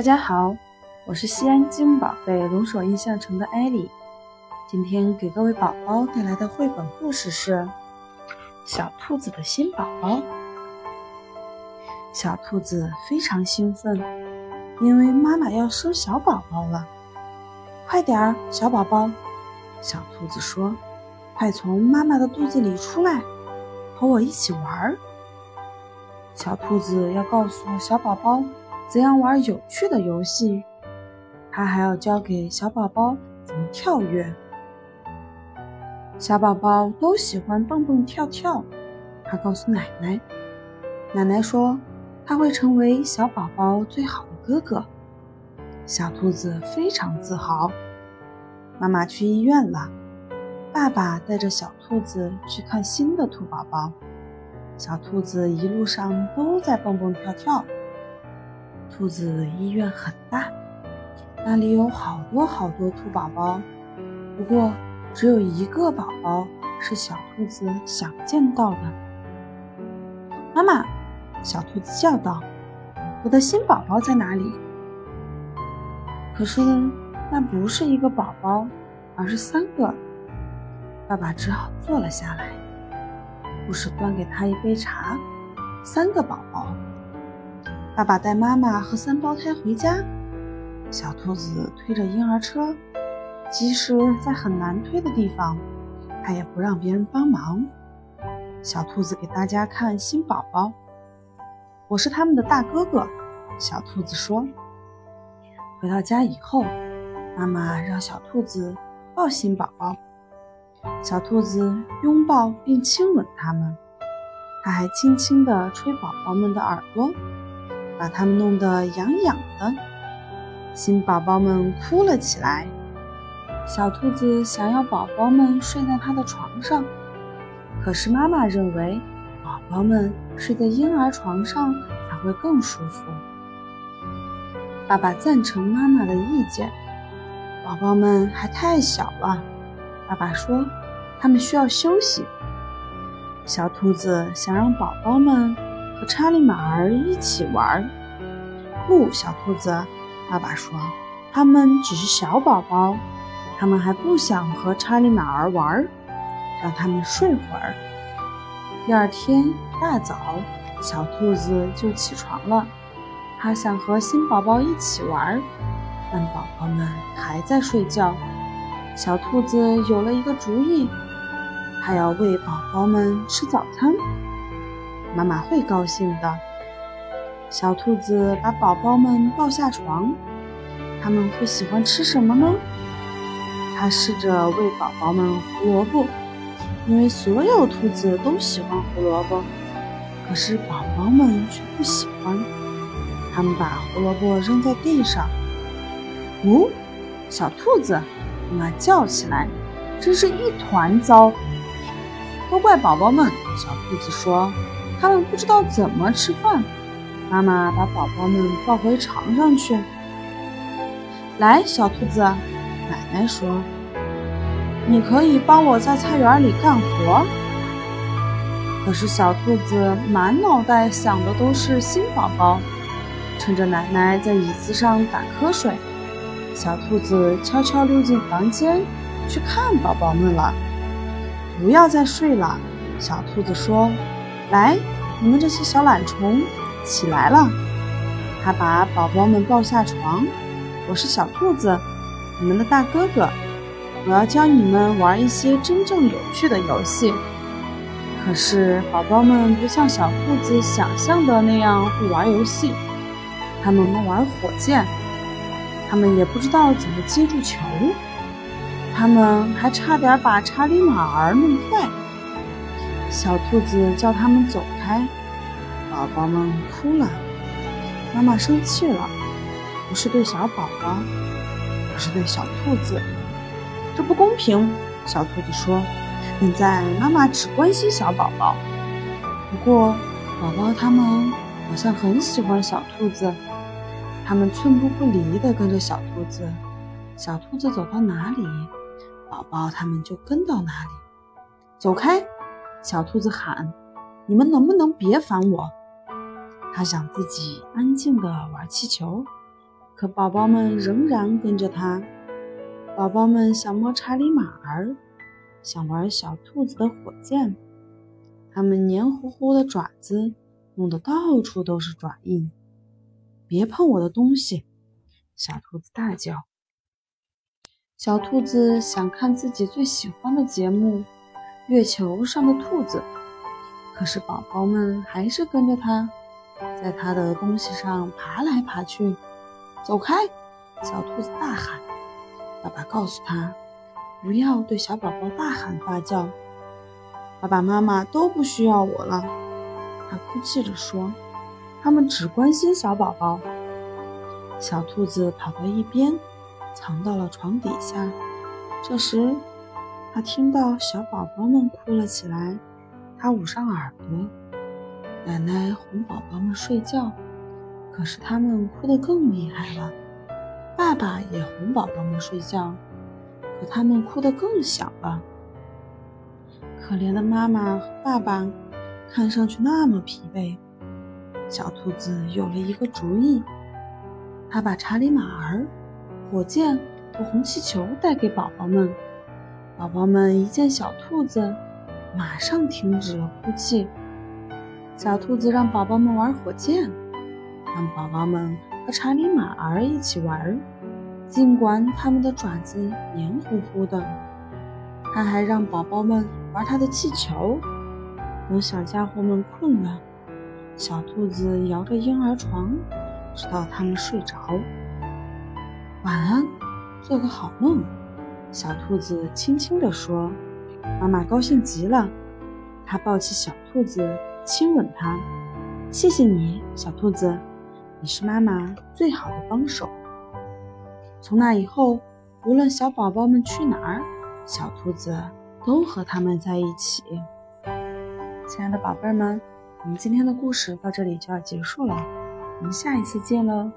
大家好，我是西安金宝贝龙首印象城的艾莉。今天给各位宝宝带来的绘本故事是《小兔子的新宝宝》。小兔子非常兴奋，因为妈妈要生小宝宝了。快点儿，小宝宝！小兔子说：“快从妈妈的肚子里出来，和我一起玩。”小兔子要告诉小宝宝。怎样玩有趣的游戏？他还要教给小宝宝怎么跳跃。小宝宝都喜欢蹦蹦跳跳。他告诉奶奶，奶奶说他会成为小宝宝最好的哥哥。小兔子非常自豪。妈妈去医院了，爸爸带着小兔子去看新的兔宝宝。小兔子一路上都在蹦蹦跳跳。兔子医院很大，那里有好多好多兔宝宝，不过只有一个宝宝是小兔子想见到的。妈妈，小兔子叫道：“我的新宝宝在哪里？”可是那不是一个宝宝，而是三个。爸爸只好坐了下来。护士端给他一杯茶。三个宝宝。爸爸带妈妈和三胞胎回家，小兔子推着婴儿车，即使在很难推的地方，它也不让别人帮忙。小兔子给大家看新宝宝，我是他们的大哥哥。小兔子说。回到家以后，妈妈让小兔子抱新宝宝，小兔子拥抱并亲吻他们，它还轻轻地吹宝宝们的耳朵。把他们弄得痒痒的，新宝宝们哭了起来。小兔子想要宝宝们睡在它的床上，可是妈妈认为宝宝们睡在婴儿床上才会更舒服。爸爸赞成妈妈的意见，宝宝们还太小了。爸爸说，他们需要休息。小兔子想让宝宝们。和查理马儿一起玩。不，小兔子，爸爸说，他们只是小宝宝，他们还不想和查理马儿玩，让他们睡会儿。第二天大早，小兔子就起床了，它想和新宝宝一起玩，但宝宝们还在睡觉。小兔子有了一个主意，它要喂宝宝们吃早餐。妈妈会高兴的。小兔子把宝宝们抱下床，他们会喜欢吃什么呢？它试着喂宝宝们胡萝卜，因为所有兔子都喜欢胡萝卜，可是宝宝们却不喜欢。他们把胡萝卜扔在地上。呜，小兔子，妈妈叫起来，真是一团糟。都怪宝宝们，小兔子说。他们不知道怎么吃饭。妈妈把宝宝们抱回床上去。来，小兔子，奶奶说：“你可以帮我在菜园里干活。”可是小兔子满脑袋想的都是新宝宝。趁着奶奶在椅子上打瞌睡，小兔子悄悄溜进房间去看宝宝们了。不要再睡了，小兔子说。来，你们这些小懒虫，起来了！他把宝宝们抱下床。我是小兔子，你们的大哥哥。我要教你们玩一些真正有趣的游戏。可是宝宝们不像小兔子想象的那样会玩游戏，他们玩火箭，他们也不知道怎么接住球，他们还差点把查理马儿弄坏。小兔子叫他们走开，宝宝们哭了。妈妈生气了，不是对小宝宝，而是对小兔子。这不公平，小兔子说。现在妈妈只关心小宝宝，不过宝宝他们好像很喜欢小兔子，他们寸步不离地跟着小兔子。小兔子走到哪里，宝宝他们就跟到哪里。走开！小兔子喊：“你们能不能别烦我？”他想自己安静地玩气球，可宝宝们仍然跟着他。宝宝们想摸查理马儿，想玩小兔子的火箭。它们黏糊糊的爪子弄得到处都是爪印。别碰我的东西！小兔子大叫。小兔子想看自己最喜欢的节目《月球上的兔子》，可是宝宝们还是跟着它，在它的东西上爬来爬去。走开！小兔子大喊。爸爸告诉他，不要对小宝宝大喊大叫。爸爸妈妈都不需要我了，他哭泣着说，他们只关心小宝宝。小兔子跑到一边。藏到了床底下。这时，他听到小宝宝们哭了起来。他捂上耳朵。奶奶哄宝宝们睡觉，可是他们哭得更厉害了。爸爸也哄宝宝们睡觉，可他们哭得更响了。可怜的妈妈和爸爸看上去那么疲惫。小兔子有了一个主意，他把查理马儿。火箭和红气球带给宝宝们，宝宝们一见小兔子，马上停止了哭泣。小兔子让宝宝们玩火箭，让宝宝们和查理马儿一起玩，尽管他们的爪子黏糊糊的。他还让宝宝们玩他的气球。等小家伙们困了，小兔子摇着婴儿床，直到他们睡着。晚安，做个好梦。小兔子轻轻地说：“妈妈高兴极了。”她抱起小兔子，亲吻它。“谢谢你，小兔子，你是妈妈最好的帮手。”从那以后，无论小宝宝们去哪儿，小兔子都和他们在一起。亲爱的宝贝们，我们今天的故事到这里就要结束了，我们下一次见喽。